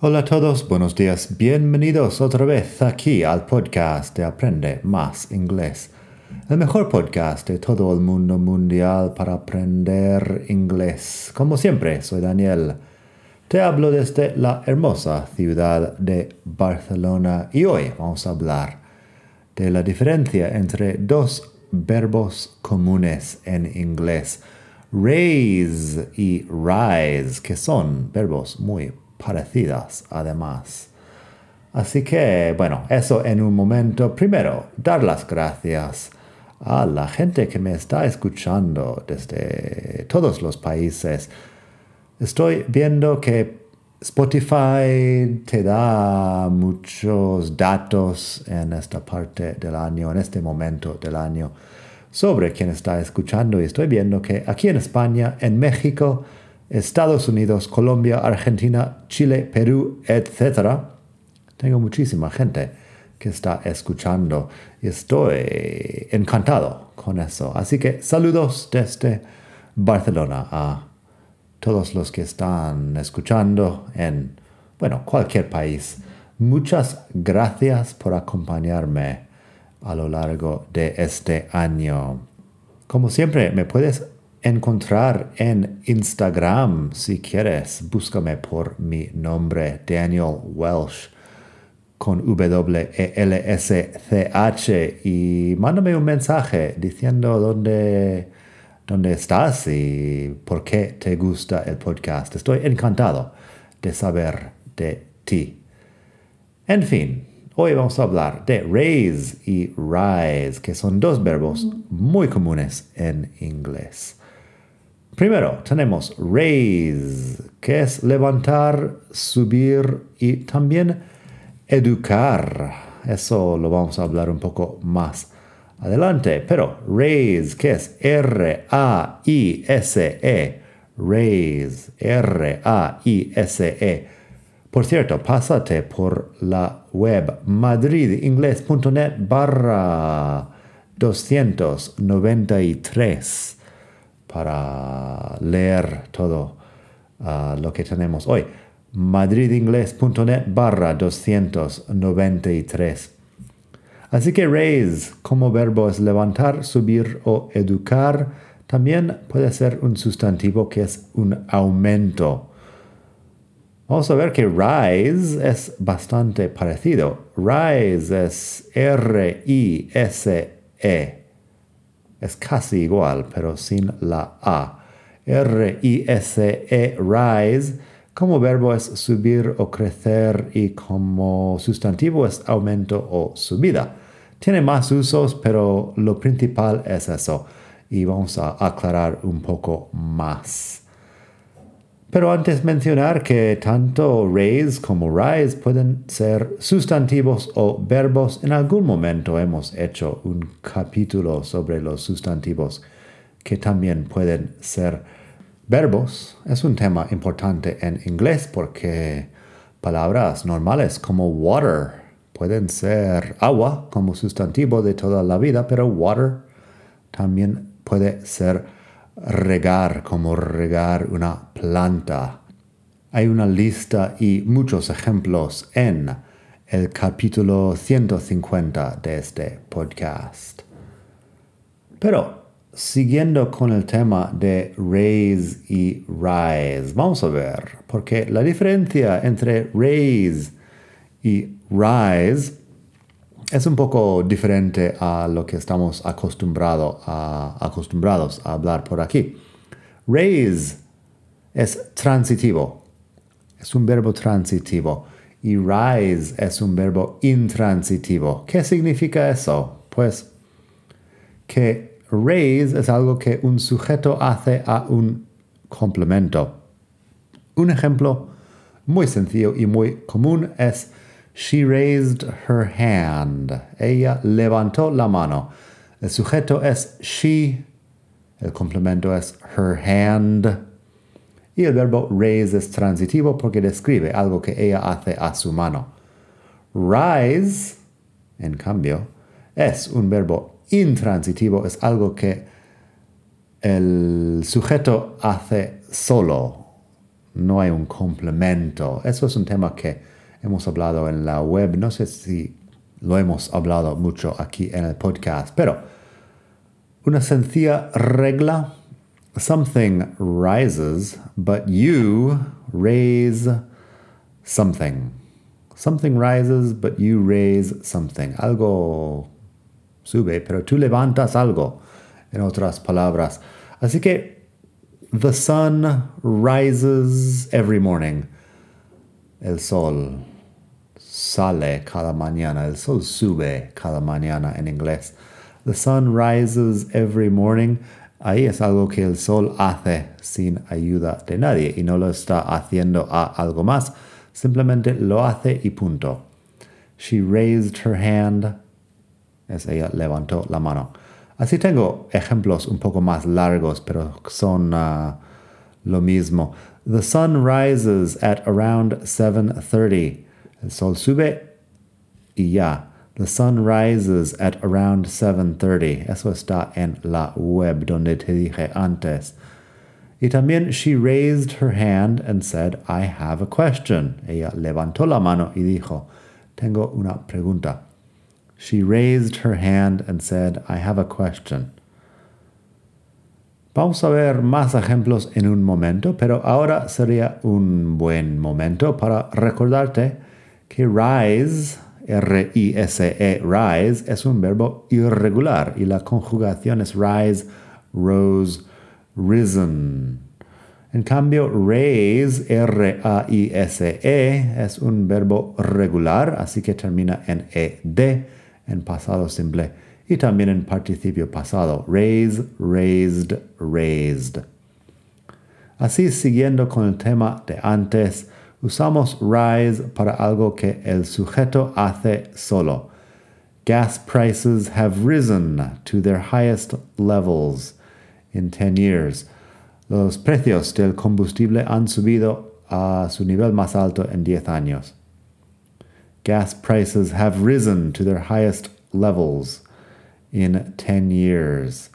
Hola a todos, buenos días, bienvenidos otra vez aquí al podcast de Aprende Más Inglés, el mejor podcast de todo el mundo mundial para aprender inglés. Como siempre, soy Daniel. Te hablo desde la hermosa ciudad de Barcelona y hoy vamos a hablar de la diferencia entre dos verbos comunes en inglés, raise y rise, que son verbos muy parecidas además. Así que, bueno, eso en un momento. Primero, dar las gracias a la gente que me está escuchando desde todos los países. Estoy viendo que Spotify te da muchos datos en esta parte del año, en este momento del año, sobre quién está escuchando. Y estoy viendo que aquí en España, en México, Estados Unidos, Colombia, Argentina, Chile, Perú, etc. Tengo muchísima gente que está escuchando y estoy encantado con eso. Así que saludos desde Barcelona a todos los que están escuchando en, bueno, cualquier país. Muchas gracias por acompañarme a lo largo de este año. Como siempre, me puedes encontrar en Instagram si quieres. Búscame por mi nombre, Daniel Welsh, con W-E-L-S-C-H, y mándame un mensaje diciendo dónde, dónde estás y por qué te gusta el podcast. Estoy encantado de saber de ti. En fin, hoy vamos a hablar de raise y rise, que son dos verbos muy comunes en inglés. Primero tenemos raise, que es levantar, subir y también educar. Eso lo vamos a hablar un poco más adelante. Pero raise, que es R-A-I-S-E. Raise, R-A-I-S-E. Por cierto, pásate por la web madridingles.net barra 293 para leer todo uh, lo que tenemos hoy. madridingles.net barra 293. Así que raise como verbo es levantar, subir o educar. También puede ser un sustantivo que es un aumento. Vamos a ver que rise es bastante parecido. Rise es R-I-S-E. Es casi igual, pero sin la A. R-I-S-E, rise, como verbo es subir o crecer y como sustantivo es aumento o subida. Tiene más usos, pero lo principal es eso. Y vamos a aclarar un poco más. Pero antes mencionar que tanto raise como rise pueden ser sustantivos o verbos. En algún momento hemos hecho un capítulo sobre los sustantivos que también pueden ser verbos. Es un tema importante en inglés porque palabras normales como water pueden ser agua como sustantivo de toda la vida, pero water también puede ser regar, como regar una planta. Hay una lista y muchos ejemplos en el capítulo 150 de este podcast. Pero siguiendo con el tema de raise y rise, vamos a ver, porque la diferencia entre raise y rise es un poco diferente a lo que estamos a, acostumbrados a hablar por aquí. Raise es transitivo, es un verbo transitivo y rise es un verbo intransitivo. ¿Qué significa eso? Pues que raise es algo que un sujeto hace a un complemento. Un ejemplo muy sencillo y muy común es She raised her hand. Ella levantó la mano. El sujeto es she. El complemento es her hand. Y el verbo raise es transitivo porque describe algo que ella hace a su mano. Rise, en cambio, es un verbo intransitivo, es algo que el sujeto hace solo no hay un complemento. Eso es un tema que hemos hablado en la web. No sé si lo hemos hablado mucho aquí en el podcast, pero una sencilla regla. Something rises, but you raise something. Something rises, but you raise something. Algo sube, pero tú levantas algo, en otras palabras. Así que, the sun rises every morning. El sol sale cada mañana. El sol sube cada mañana en inglés. The sun rises every morning. Ahí es algo que el sol hace sin ayuda de nadie y no lo está haciendo a algo más. Simplemente lo hace y punto. She raised her hand. Es ella levantó la mano. Así tengo ejemplos un poco más largos, pero son uh, lo mismo. The sun rises at around 7:30. El sol sube y ya. The sun rises at around 7:30. Eso está en la web donde te dije antes. Y también she raised her hand and said, I have a question. Ella levantó la mano y dijo, tengo una pregunta. She raised her hand and said, I have a question. Vamos a ver más ejemplos en un momento, pero ahora sería un buen momento para recordarte que rise, R-I-S-E, rise, es un verbo irregular y la conjugación es rise, rose, risen. En cambio, raise, R-A-I-S-E, es un verbo regular, así que termina en ed en pasado simple y también en participio pasado. Raise, raised, raised. Así, siguiendo con el tema de antes, usamos rise para algo que el sujeto hace solo. Gas prices have risen to their highest levels in 10 years. Los precios del combustible han subido a su nivel más alto en 10 años. Gas prices have risen to their highest levels in 10 years.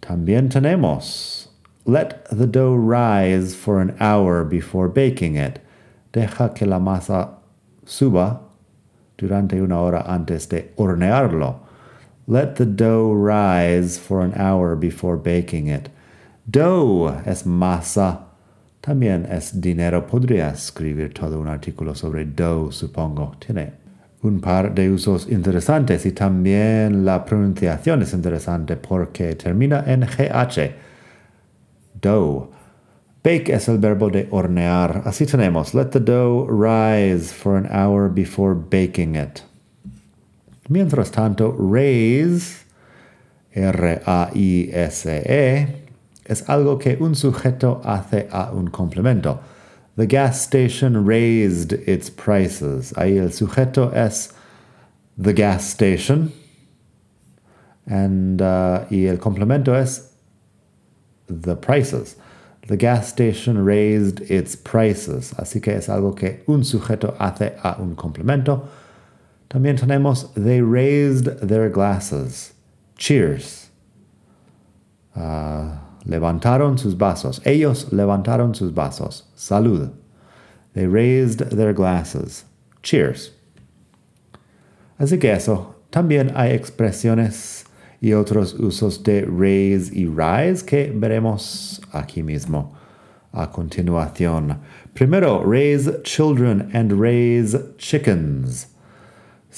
También tenemos let the dough rise for an hour before baking it. Deja que la masa suba durante una hora antes de hornearlo. Let the dough rise for an hour before baking it. Dough es masa. También es dinero. Podría escribir todo un artículo sobre dough, supongo. Tiene un par de usos interesantes y también la pronunciación es interesante porque termina en GH. Dough. Bake es el verbo de hornear. Así tenemos, let the dough rise for an hour before baking it. Mientras tanto, raise, R-A-I-S-E, es algo que un sujeto hace a un complemento. The gas station raised its prices. Ahí el sujeto es the gas station. And, uh, y el complemento es the prices. The gas station raised its prices. Así que es algo que un sujeto hace a un complemento. También tenemos they raised their glasses. Cheers. Uh, levantaron sus vasos. Ellos levantaron sus vasos. Salud. They raised their glasses. Cheers. Así que eso. También hay expresiones y otros usos de raise y rise que veremos aquí mismo a continuación. Primero, raise children and raise chickens.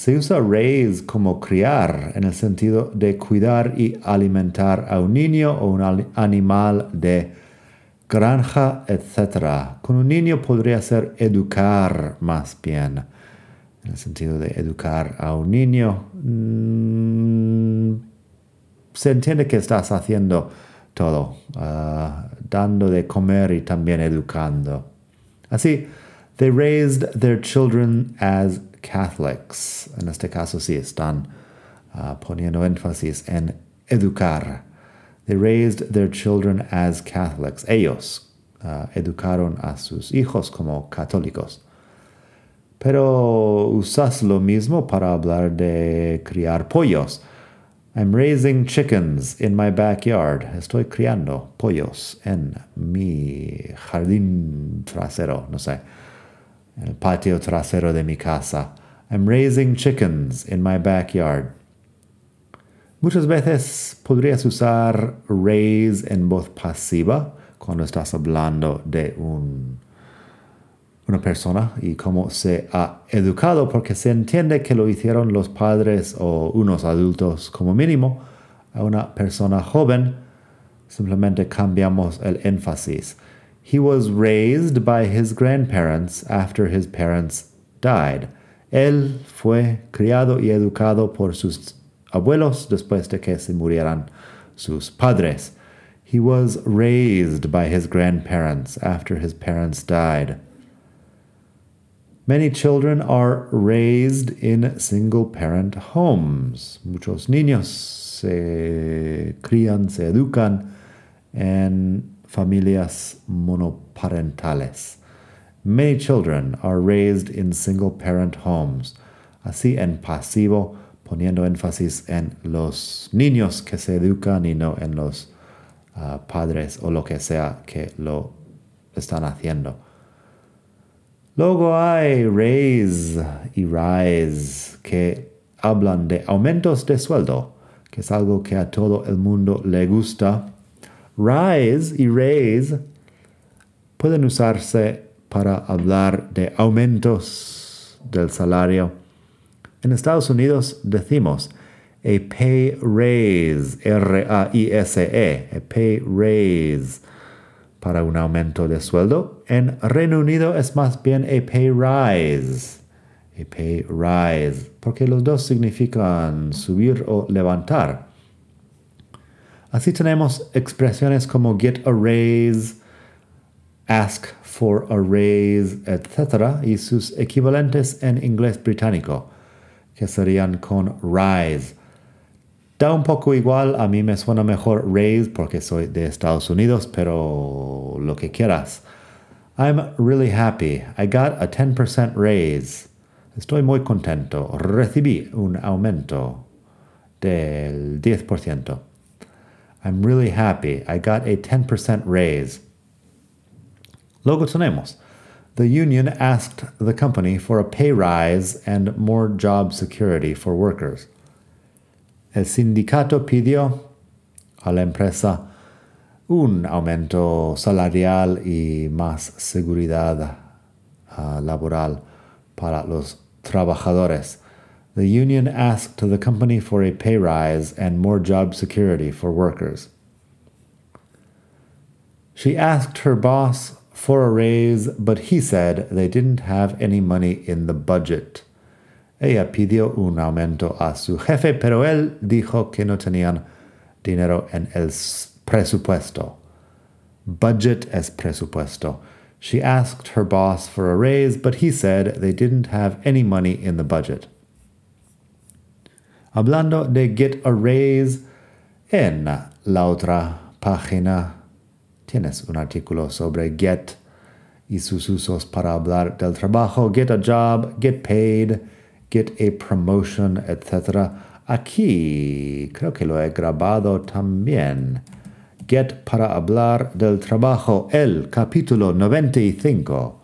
Se usa raise como criar en el sentido de cuidar y alimentar a un niño o un animal de granja, etc. Con un niño podría ser educar más bien, en el sentido de educar a un niño. Mm, se entiende que estás haciendo todo, uh, dando de comer y también educando. Así, they raised their children as Catholics. En este caso sí están uh, poniendo énfasis en educar. They raised their children as Catholics. Ellos uh, educaron a sus hijos como católicos. Pero usas lo mismo para hablar de criar pollos. I'm raising chickens in my backyard. Estoy criando pollos en mi jardín trasero, no sé, el patio trasero de mi casa. I'm raising chickens in my backyard. Muchas veces podrías usar raise en voz pasiva cuando estás hablando de un, una persona y cómo se ha educado, porque se entiende que lo hicieron los padres o unos adultos como mínimo a una persona joven. Simplemente cambiamos el énfasis. He was raised by his grandparents after his parents died. Él fue criado y educado por sus abuelos después de que se murieran sus padres. He was raised by his grandparents after his parents died. Many children are raised in single parent homes. Muchos niños se crían, se educan en familias monoparentales. Many children are raised in single parent homes. Así en pasivo poniendo énfasis en los niños que se educan y no en los uh, padres o lo que sea que lo están haciendo. Luego hay raise y rise que hablan de aumentos de sueldo, que es algo que a todo el mundo le gusta. Rise y raise pueden usarse para hablar de aumentos del salario en Estados Unidos decimos a pay raise, R-A-I-S-E, a pay raise para un aumento de sueldo. En Reino Unido es más bien a pay rise, a pay rise, porque los dos significan subir o levantar. Así tenemos expresiones como get a raise, ask for a raise, etc. y sus equivalentes en inglés británico que serían con rise. Da un poco igual, a mí me suena mejor raise porque soy de Estados Unidos, pero lo que quieras. I'm really happy. I got a 10% raise. Estoy muy contento. Recibí un aumento del 10%. I'm really happy. I got a 10% raise. Luego tenemos the union asked the company for a pay rise and more job security for workers. El sindicato pidió a la empresa un aumento salarial y más seguridad uh, laboral para los trabajadores. The union asked the company for a pay rise and more job security for workers. She asked her boss for a raise, but he said they didn't have any money in the budget. Ella pidió un aumento a su jefe, pero él dijo que no tenían dinero en el presupuesto. Budget es presupuesto. She asked her boss for a raise, but he said they didn't have any money in the budget. Hablando de get a raise, en la otra página tienes un artículo sobre get y sus usos para hablar del trabajo, get a job, get paid, get a promotion, etc. Aquí creo que lo he grabado también. Get para hablar del trabajo, el capítulo 95.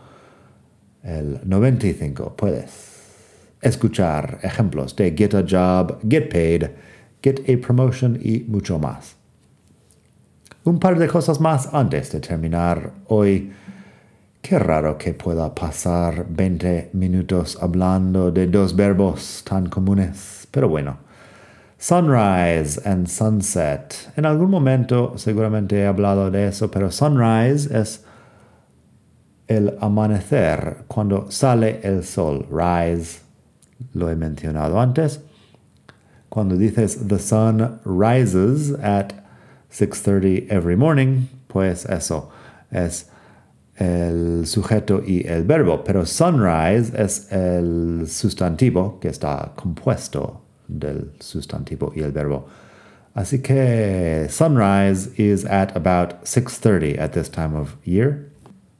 El 95, puedes escuchar ejemplos de get a job, get paid, get a promotion y mucho más. Un par de cosas más antes de terminar hoy. Qué raro que pueda pasar 20 minutos hablando de dos verbos tan comunes, pero bueno. Sunrise and sunset. En algún momento seguramente he hablado de eso, pero sunrise es el amanecer, cuando sale el sol. Rise, lo he mencionado antes. Cuando dices the sun rises at 6.30 every morning, pues eso es el sujeto y el verbo, pero sunrise es el sustantivo que está compuesto del sustantivo y el verbo. Así que sunrise is at about 6.30 at this time of year.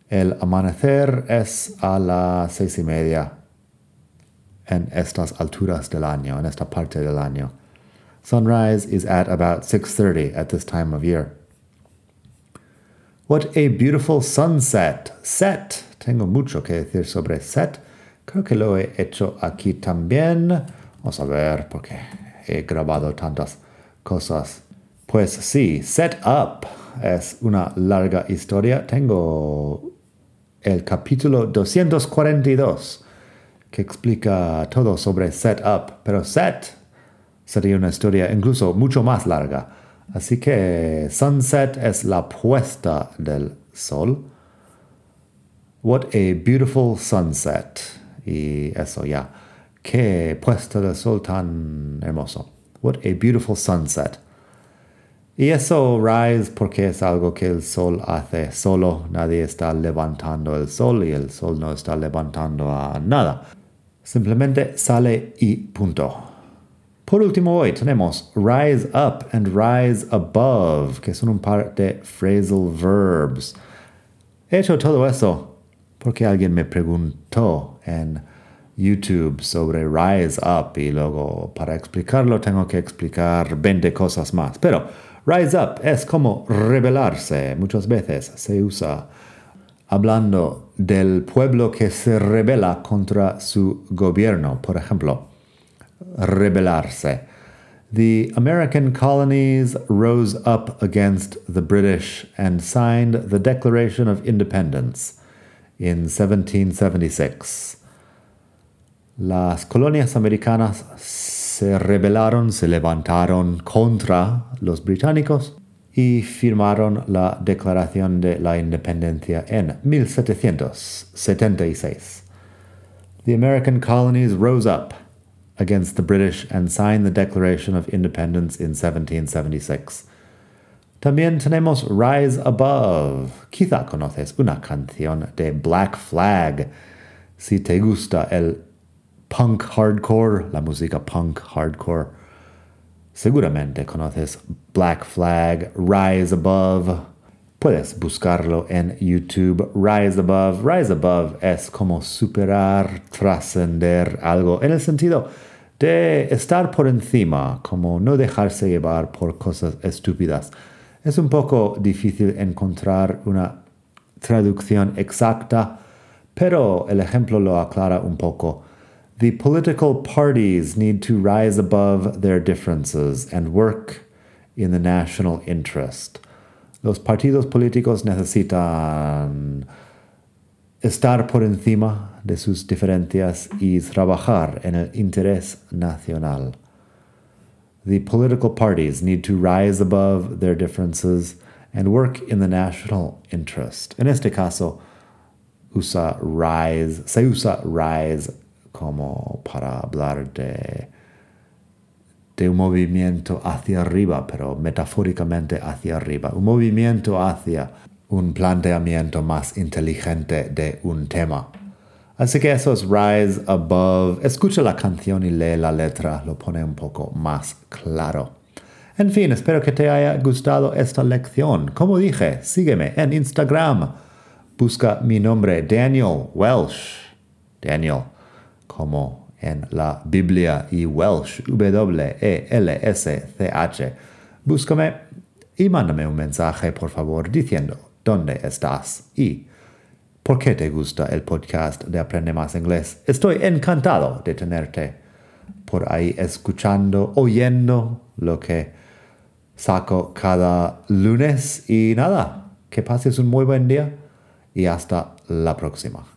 El amanecer es a las seis y media en estas alturas del año, en esta parte del año. Sunrise is at about 6:30 at this time of year. What a beautiful sunset. Set. Tengo mucho que decir sobre set. Creo que lo he hecho aquí también. Vamos a ver porque he grabado tantas cosas. Pues sí, set up es una larga historia. Tengo el capítulo 242 que explica todo sobre set up, pero set sería una historia incluso mucho más larga. Así que sunset es la puesta del sol. What a beautiful sunset. Y eso ya. Qué puesta del sol tan hermoso. What a beautiful sunset. Y eso rise porque es algo que el sol hace solo. Nadie está levantando el sol y el sol no está levantando a nada. Simplemente sale y punto. Por último hoy tenemos rise up and rise above, que son un par de phrasal verbs. He hecho todo eso porque alguien me preguntó en YouTube sobre rise up y luego para explicarlo tengo que explicar 20 cosas más. Pero rise up es como rebelarse. Muchas veces se usa hablando del pueblo que se rebela contra su gobierno. Por ejemplo, rebelarse. The American colonies rose up against the British and signed the Declaration of Independence in 1776. Las colonias americanas se rebelaron, se levantaron contra los británicos y firmaron la Declaración de la Independencia en 1776. The American colonies rose up against the British and signed the Declaration of Independence in 1776. También tenemos Rise Above. Quizá conoces una canción de Black Flag. Si te gusta el punk hardcore, la música punk hardcore, seguramente conoces Black Flag, Rise Above. Puedes buscarlo en YouTube. Rise Above. Rise Above es como superar, trascender algo en el sentido de estar por encima, como no dejarse llevar por cosas estúpidas. Es un poco difícil encontrar una traducción exacta, pero el ejemplo lo aclara un poco. The political parties need to rise above their differences and work in the national interest. Los partidos políticos necesitan estar por encima de sus diferencias y trabajar en el interés nacional. The political parties need to rise above their differences and work in the national interest. En este caso, usa rise, se usa rise como para hablar de, de un movimiento hacia arriba, pero metafóricamente hacia arriba, un movimiento hacia un planteamiento más inteligente de un tema. Así que eso es Rise Above. Escucha la canción y lee la letra, lo pone un poco más claro. En fin, espero que te haya gustado esta lección. Como dije, sígueme en Instagram. Busca mi nombre, Daniel Welsh. Daniel como en la Biblia y Welsh, W-E-L-S-C-H. Búscame y mándame un mensaje, por favor, diciendo dónde estás y por qué te gusta el podcast de Aprende Más Inglés. Estoy encantado de tenerte por ahí escuchando, oyendo lo que saco cada lunes y nada, que pases un muy buen día y hasta la próxima.